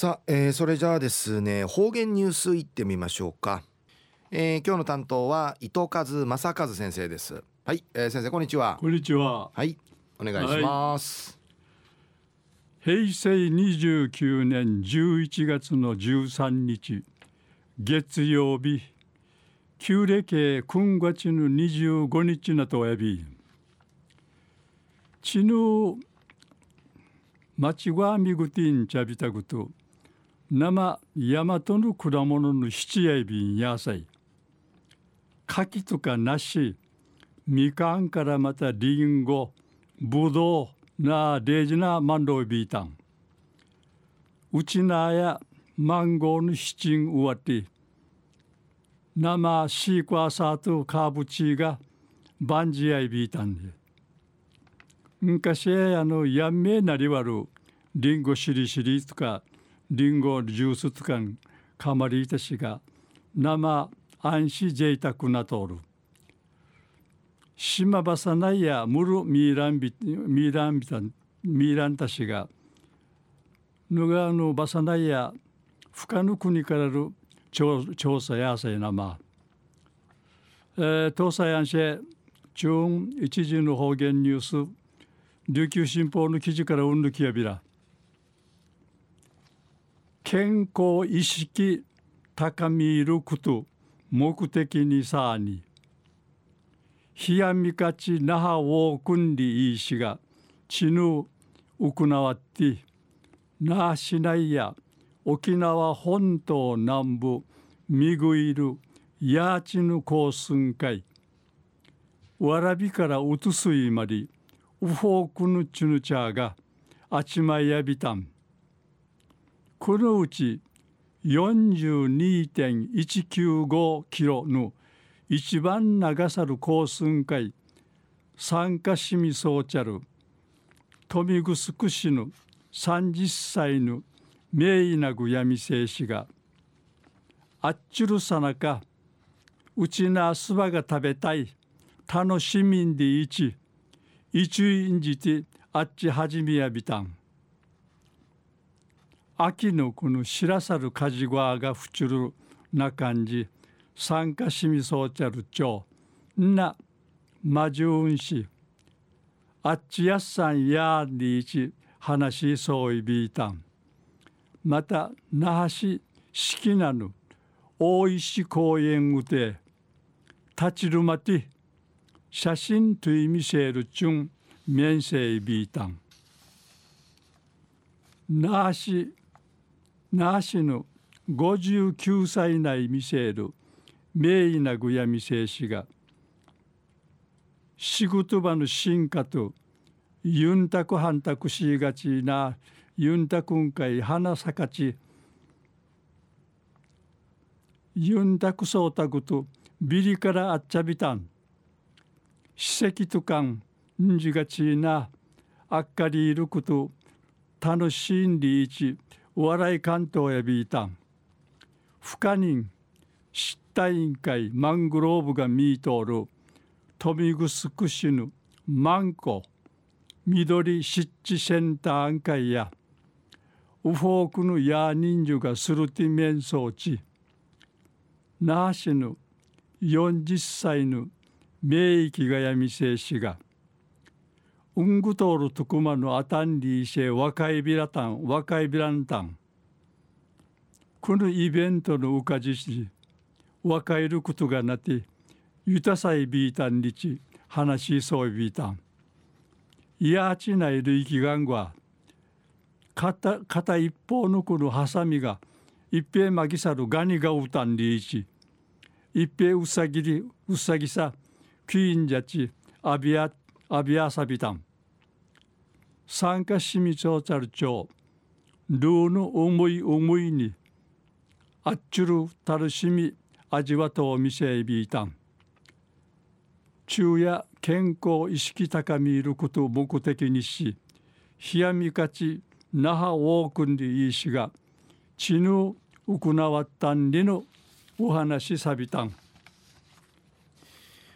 さあ、えー、それじゃあですね方言ニュースいってみましょうか、えー、今日の担当は伊藤和正和先生です。はい、えー、先生こんにちは。こんにちは。はいお願いします、はい、平成29年11月の13日月曜日旧暦今月の25日なとおやび。ちぬ町はみぐてんちゃびたぐと生大和の果物の七やびん野菜。柿とか梨。みかんからまたりんごぶどう。なデージなマンロイビータン。うちなやマンゴーの七んうわて生シークワーサーとカーブチーがバンジやいビータンで。昔あのやんめなりわるりんごしりしりとかりんごジュースとかんかまりいたしが生安心贅沢なとおる。島ばさないやむるミーランビミーランビタミーランたしがぬがぬばさないや深の国からる調調査やさいなま。えー、東西安市中一時の方言ニュース琉球新報の記事からうんぬきやびら。健康意識高みること目的にさあに。冷やみかち那覇を組んでいいしがちぬうくなわって那覇市内や沖縄本島南部みぐいるやーちぬこうすんかいわらびからうつすいまりうほうくぬちぬちゃがあちまやびたん。このうち42.195キロの一番長さる高寸会参加しみそうちゃる富城市の30歳の名医なぐ闇静止があっちゅるさなかうちなすばが食べたい楽しみんでいち一んじてあっちはじめやびたん。秋のこの知らさるかじごわがふちゅるな感じ参加しみそうちゃるちょうなまじゅうんしあっちやっさんやんりいち話しそういびいたん。また那覇市四季なぬ大石公園うて立ちるまて写真といみせるちゅん面せいびいたん。那覇市那覇市の59歳内見せる名医なぐやみせしが仕事場の進化とユンタクハンタクしがちなユンタクン会花咲かちユンタクソータクとビリからあっちゃびたん史跡とかんんじがちなあっかりいること楽しんでいちお笑い関東やビータン不可人失態委員会。マングローブが見とる。富城市の。マンコ。緑湿地センター案会や。ウフォークのヤーニンジュがするて面相地那覇市の40歳の。名域がやみせいしが。ウングトールトクマのアタンリーシェ若いビラタン若いビランタンこのイベントのうかじし若いることがなってゆたさいビータンリチ話しそうビータンいやちないるきがんは片片一方のこのハサミが一平まぎさるガニがうたんりいち。一平うさぎりうさぎさキーンじゃちアビアアビアサビタン参加しみちょうちゃるちょうルーの思い思いにあっちゅるたるしみ味わとみせいびいたん。昼夜健康意識高みいることを目的にし冷やみかち那覇ウォークンでいいしがちぬうくなわったんりのお話さびたん。